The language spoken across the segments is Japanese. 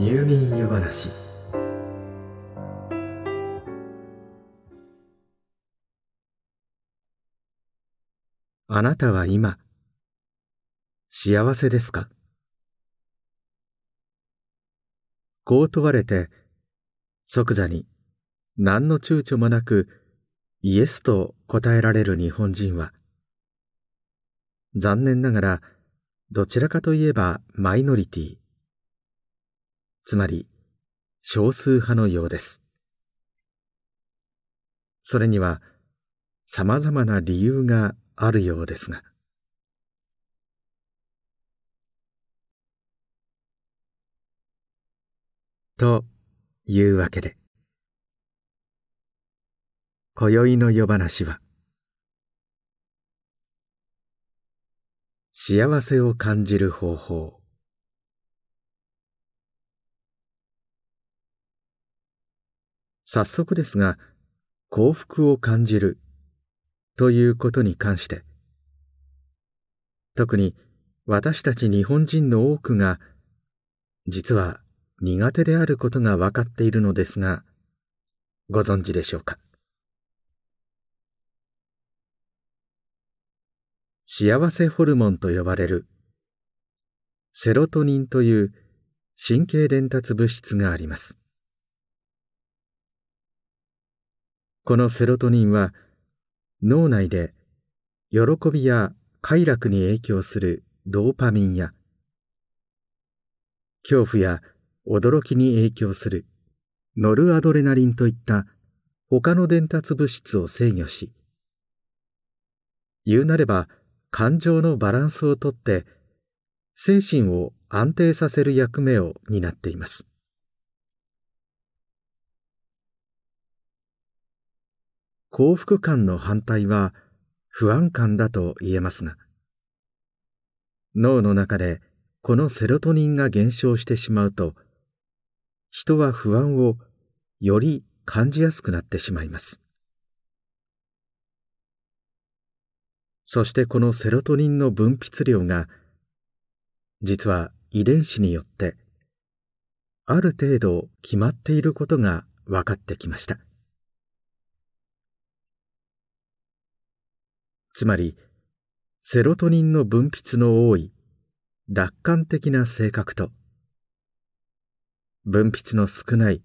入眠湯話。あなたは今幸せですか？こう問われて即座に何の躊躇もなくイエスと答えられる日本人は残念ながらどちらかといえばマイノリティ。つまり少数派のようです。それには様々な理由があるようですが。というわけで今宵の夜話は幸せを感じる方法早速ですが幸福を感じる。ということに関して。特に私たち日本人の多くが実は苦手であることが分かっているのですがご存知でしょうか？幸せホルモンと呼ばれるセロトニンという神経伝達物質があります。このセロトニンは脳内で喜びや快楽に影響するドーパミンや恐怖や驚きに影響するノルアドレナリンといった他の伝達物質を制御し言うなれば感情のバランスをとって精神を安定させる役目を担っています。幸福感の反対は不安感だと言えますが脳の中でこのセロトニンが減少してしまうと人は不安をより感じやすくなってしまいます。そしてこのセロトニンの分泌量が実は遺伝子によってある程度決まっていることが分かってきました。つまりセロトニンの分泌の多い楽観的な性格と分泌の少ない悲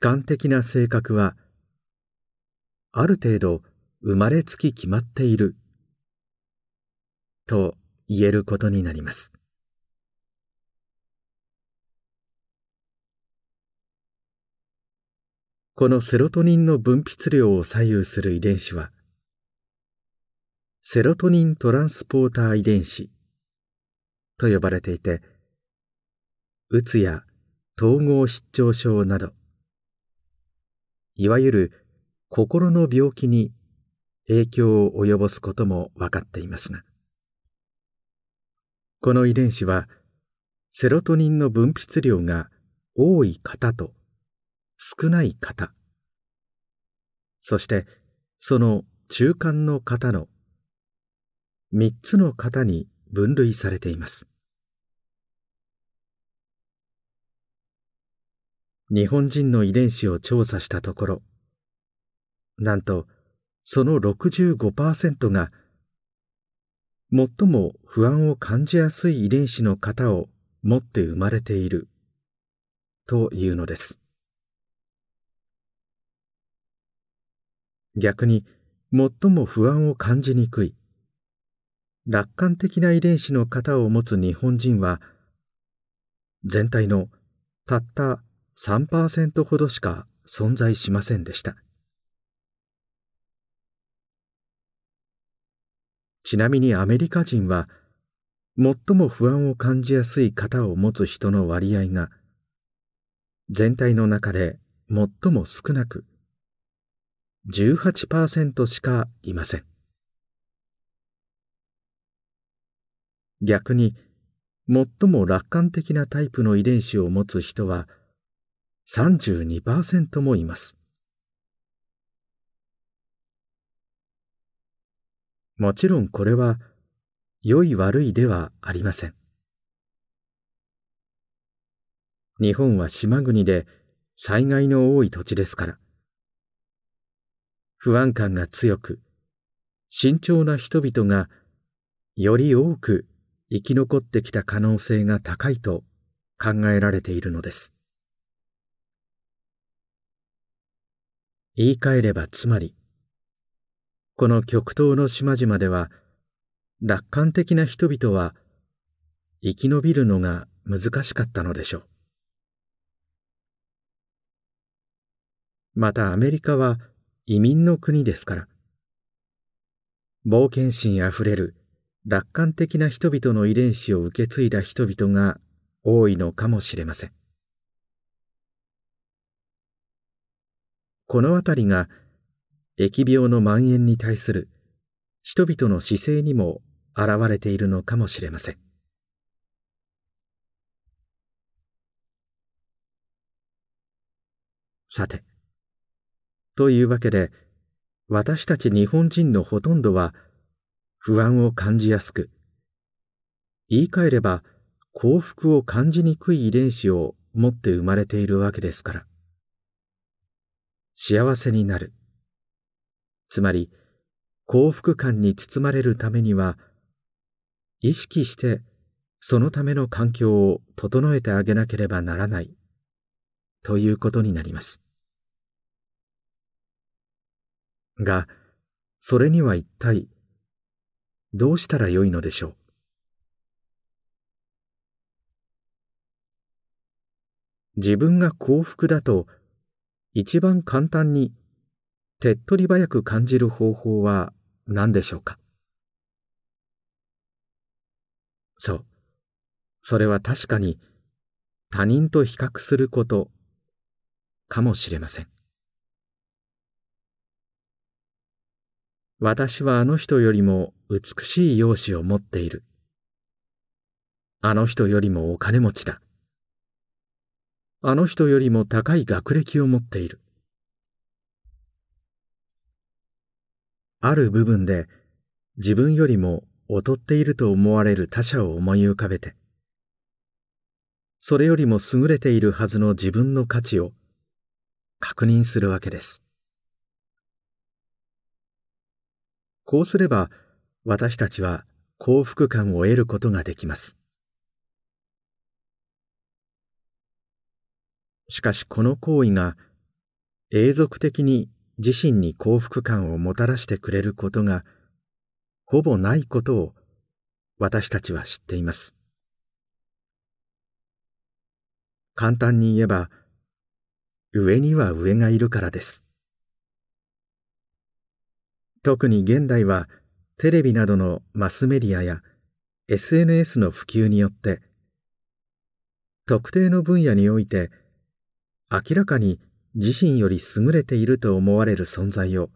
観的な性格はある程度生まれつき決まっていると言えることになります。このセロトニンの分泌量を左右する遺伝子はセロトニントランスポーター遺伝子と呼ばれていて、うつや統合失調症など、いわゆる心の病気に影響を及ぼすことも分かっていますが、この遺伝子はセロトニンの分泌量が多い方と少ない方、そしてその中間の方の3つの型に分類されています。日本人の遺伝子を調査したところなんとその65%が最も不安を感じやすい遺伝子の型を持って生まれているというのです。逆に最も不安を感じにくい楽観的な遺伝子の型を持つ日本人は全体のたった3%ほどしか存在しませんでした。ちなみにアメリカ人は最も不安を感じやすい型を持つ人の割合が全体の中で最も少なく18%しかいません。逆に最も楽観的なタイプの遺伝子を持つ人は32%もいますもちろんこれは良い悪いではありません日本は島国で災害の多い土地ですから。不安感が強く、慎重な人々がより多く生き残ってきた可能性が高いと考えられているのです。言い換えればつまり、この極東の島々では、楽観的な人々は生き延びるのが難しかったのでしょう。またアメリカは移民の国ですから、冒険心あふれる楽観的な人々の遺伝子を受け継いだ人々が多いのかもしれません。このあたりが疫病の蔓延に対する人々の姿勢にも現れているのかもしれません。さて、というわけで、私たち日本人のほとんどは不安を感じやすく、言い換えれば幸福を感じにくい遺伝子を持って生まれているわけですから。幸せになる。つまり、幸福感に包まれるためには、意識してそのための環境を整えてあげなければならない、ということになります。が、それには一体、どうしたらよいのでしょう？自分が幸福だと一番簡単に手っ取り早く感じる方法は何でしょうか？そう。それは確かに他人と比較することかもしれません。私はあの人よりも美しい容姿を持っている。あの人よりもお金持ちだ。あの人よりも高い学歴を持っている。ある部分で自分よりも劣っていると思われる他者を思い浮かべて、それよりも優れているはずの自分の価値を確認するわけです。こうすれば私たちは幸福感を得ることができます。しかしこの行為が永続的に自身に幸福感をもたらしてくれることがほぼないことを私たちは知っています。簡単に言えば上には上がいるからです。特に現代はテレビなどのマスメディアや SNS の普及によって特定の分野において明らかに自身より優れていると思われる存在を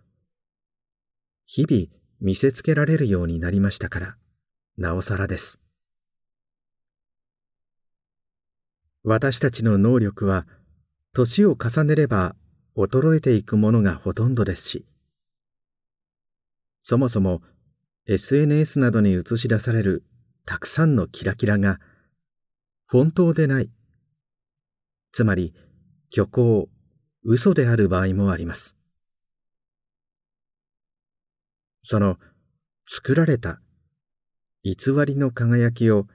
日々見せつけられるようになりましたからなおさらです。私たちの能力は年を重ねれば衰えていくものがほとんどですしそもそも SNS などに映し出されるたくさんのキラキラが本当でない。つまり虚構、嘘である場合もあります。その作られた偽りの輝きを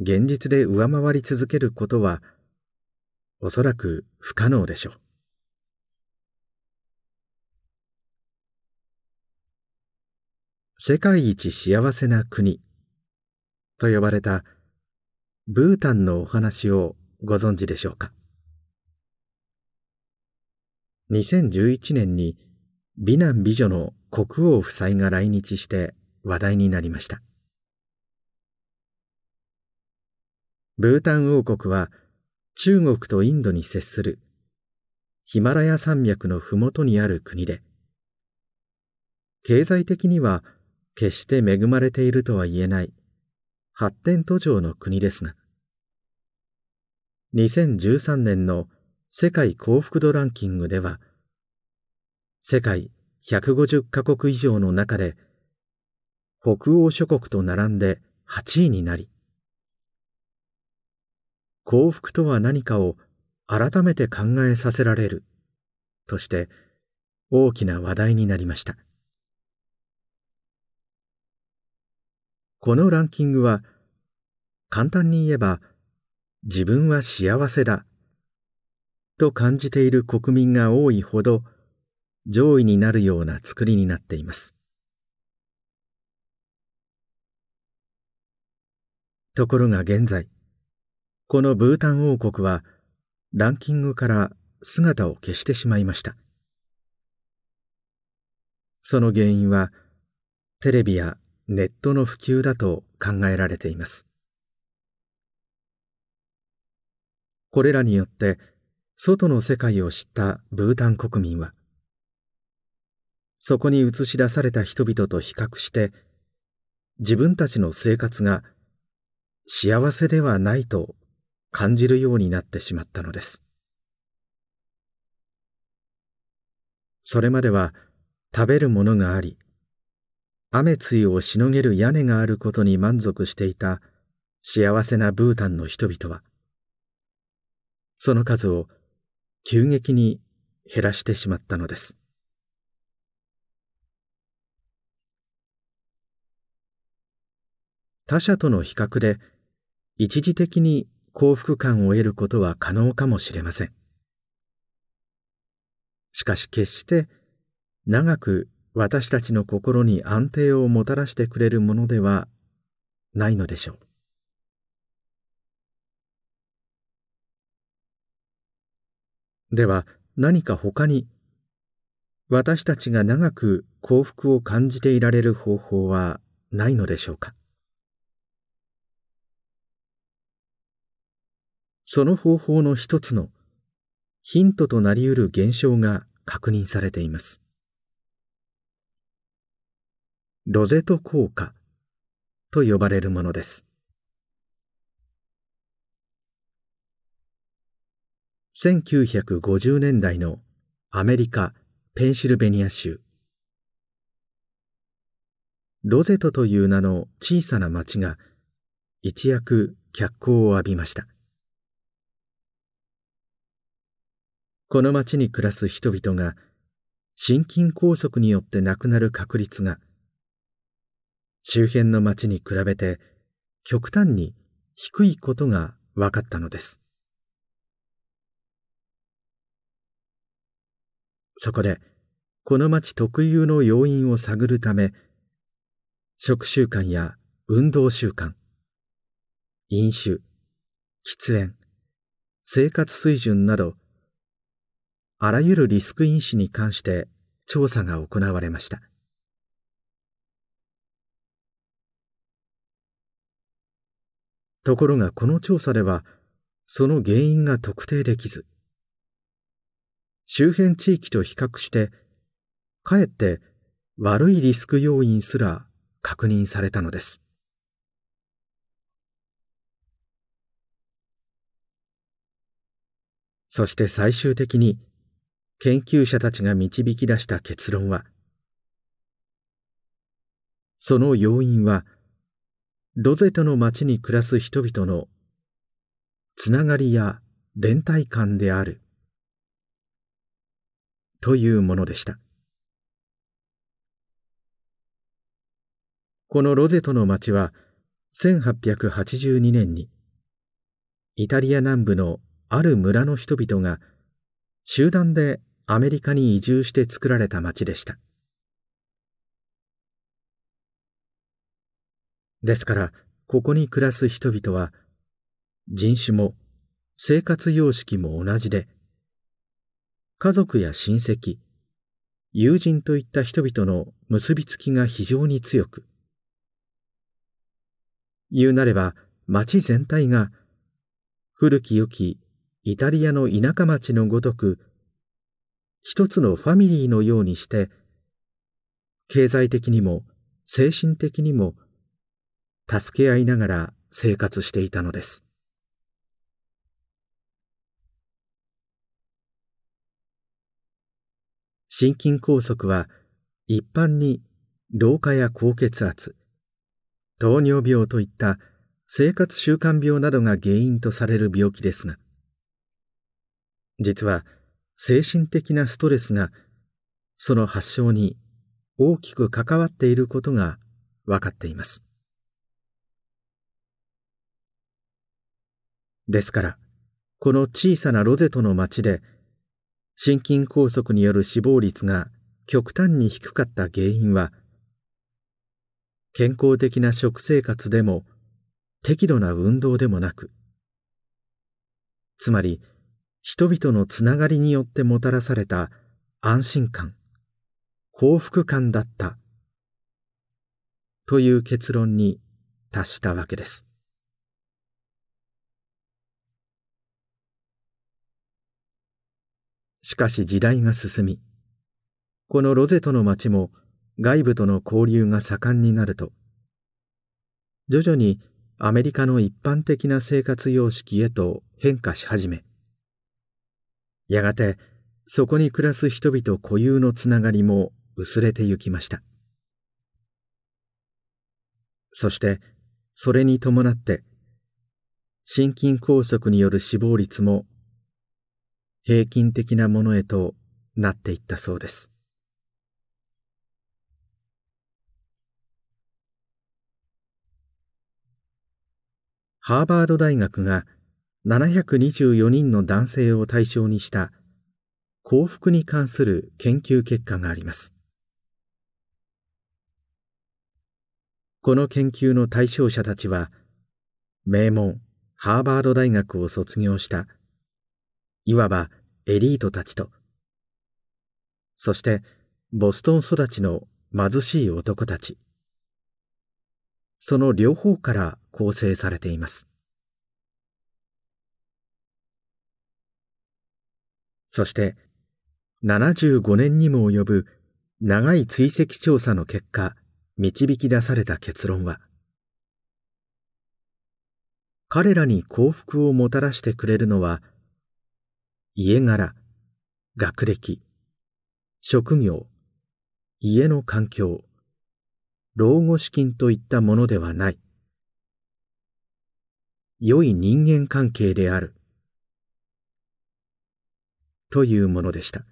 現実で上回り続けることはおそらく不可能でしょう。世界一幸せな国。と呼ばれたブータンのお話をご存知でしょうか？2011年に美男美女の国王夫妻が来日して話題になりました。ブータン王国は中国とインドに接するヒマラヤ山脈の麓にある国で経済的には決して恵まれているとは言えない。発展途上の国ですが、2013年の世界幸福度ランキングでは、世界150カ国以上の中で、北欧諸国と並んで8位になり、幸福とは何かを改めて考えさせられるとして大きな話題になりました。このランキングは簡単に言えば自分は幸せだと感じている国民が多いほど上位になるような作りになっています。ところが現在このブータン王国はランキングから姿を消してしまいました。その原因はテレビやネットの普及だと考えられています。これらによって外の世界を知ったブータン国民はそこに映し出された人々と比較して自分たちの生活が幸せではないと感じるようになってしまったのです。それまでは食べるものがあり雨露をしのげる屋根があることに満足していた幸せなブータンの人々はその数を急激に減らしてしまったのです。他者との比較で一時的に幸福感を得ることは可能かもしれません。しかし決して長く私たちの心に安定をもたらしてくれるものではないのでしょう。では何か他に私たちが長く幸福を感じていられる方法はないのでしょうか？その方法の一つのヒントとなり得る現象が確認されています。ロゼト効果と呼ばれるものです。1950年代のアメリカ・ペンシルベニア州ロゼトという名の小さな町が一躍脚光を浴びましたこの町に暮らす人々が心筋梗塞によって亡くなる確率が周辺の町に比べて極端に低いことが分かったのです。そこでこの町特有の要因を探るため食習慣や運動習慣飲酒喫煙生活水準などあらゆるリスク因子に関して調査が行われました。ところがこの調査ではその原因が特定できず周辺地域と比較してかえって悪いリスク要因すら確認されたのです。そして最終的に研究者たちが導き出した結論はその要因はロゼトの町に暮らす人々のつながりや連帯感である。というものでした。このロゼトの町は1882年にイタリア南部のある村の人々が集団でアメリカに移住して作られた町でした。ですからここに暮らす人々は人種も生活様式も同じで家族や親戚友人といった人々の結びつきが非常に強く言うなれば町全体が古き良きイタリアの田舎町のごとく一つのファミリーのようにして経済的にも精神的にも助け合いながら生活していたのです。心筋梗塞は一般に老化や高血圧糖尿病といった生活習慣病などが原因とされる病気ですが実は精神的なストレスがその発症に大きく関わっていることが分かっています。ですからこの小さなロゼトの町で心筋梗塞による死亡率が極端に低かった原因は健康的な食生活でも適度な運動でもなくつまり人々のつながりによってもたらされた安心感幸福感だったという結論に達したわけです。しかし時代が進みこのロゼトの町も外部との交流が盛んになると徐々にアメリカの一般的な生活様式へと変化し始めやがてそこに暮らす人々固有のつながりも薄れてゆきました。そしてそれに伴って心筋梗塞による死亡率も平均的なものへとなっていったそうです。ハーバード大学が724人の男性を対象にした幸福に関する研究結果があります。この研究の対象者たちは名門ハーバード大学を卒業したいわばエリートたちと、そしてボストン育ちの貧しい男たち、その両方から構成されています。そして75年にも及ぶ長い追跡調査の結果導き出された結論は彼らに幸福をもたらしてくれるのは家柄、学歴、職業、家の環境、老後資金といったものではない。良い人間関係である。というものでした。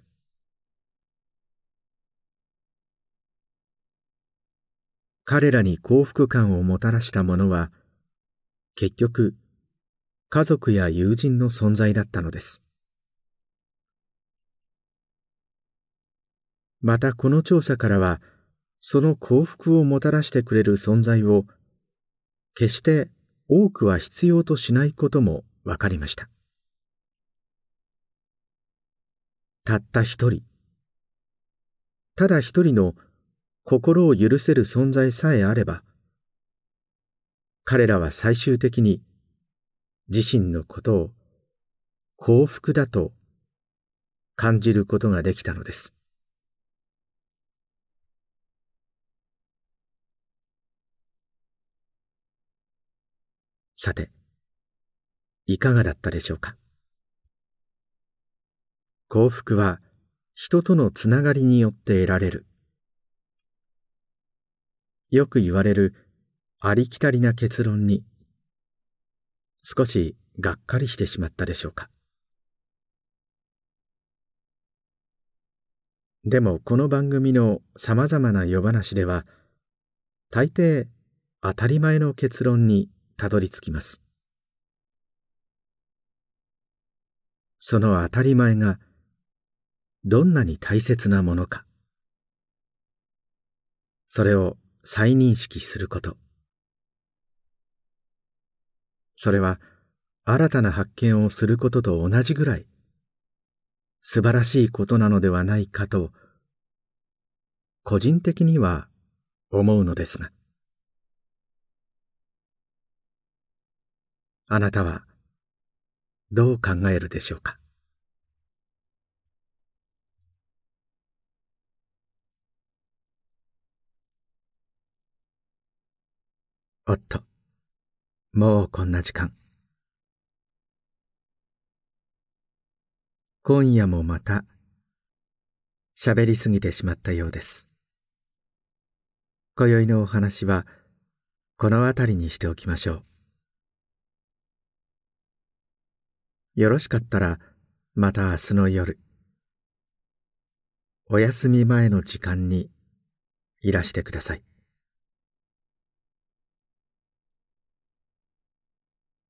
彼らに幸福感をもたらしたものは、結局、家族や友人の存在だったのです。またこの調査からは、その幸福をもたらしてくれる存在を、決して多くは必要としないことも分かりました。たった一人、ただ一人の心を許せる存在さえあれば、彼らは最終的に自身のことを幸福だと感じることができたのです。さて、いかがだったでしょうか？幸福は人とのつながりによって得られる。よく言われるありきたりな結論に少しがっかりしてしまったでしょうか？でもこの番組のさまざまな夜話では大抵当たり前の結論にたどり着きます。その当たり前がどんなに大切なものか。それを再認識すること。それは新たな発見をすることと同じぐらい素晴らしいことなのではないかと個人的には思うのですが。あなたはどう考えるでしょうか？おっと、もうこんな時間。今夜もまた喋りすぎてしまったようです。今宵のお話はこの辺りにしておきましょう。よろしかったらまた明日の夜お休み前の時間にいらしてください。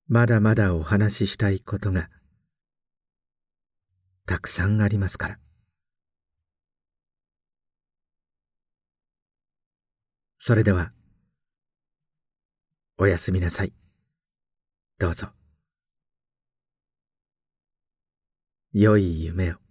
まだまだお話ししたいことがたくさんありますから。それではおやすみなさい。どうぞ。良い夢を。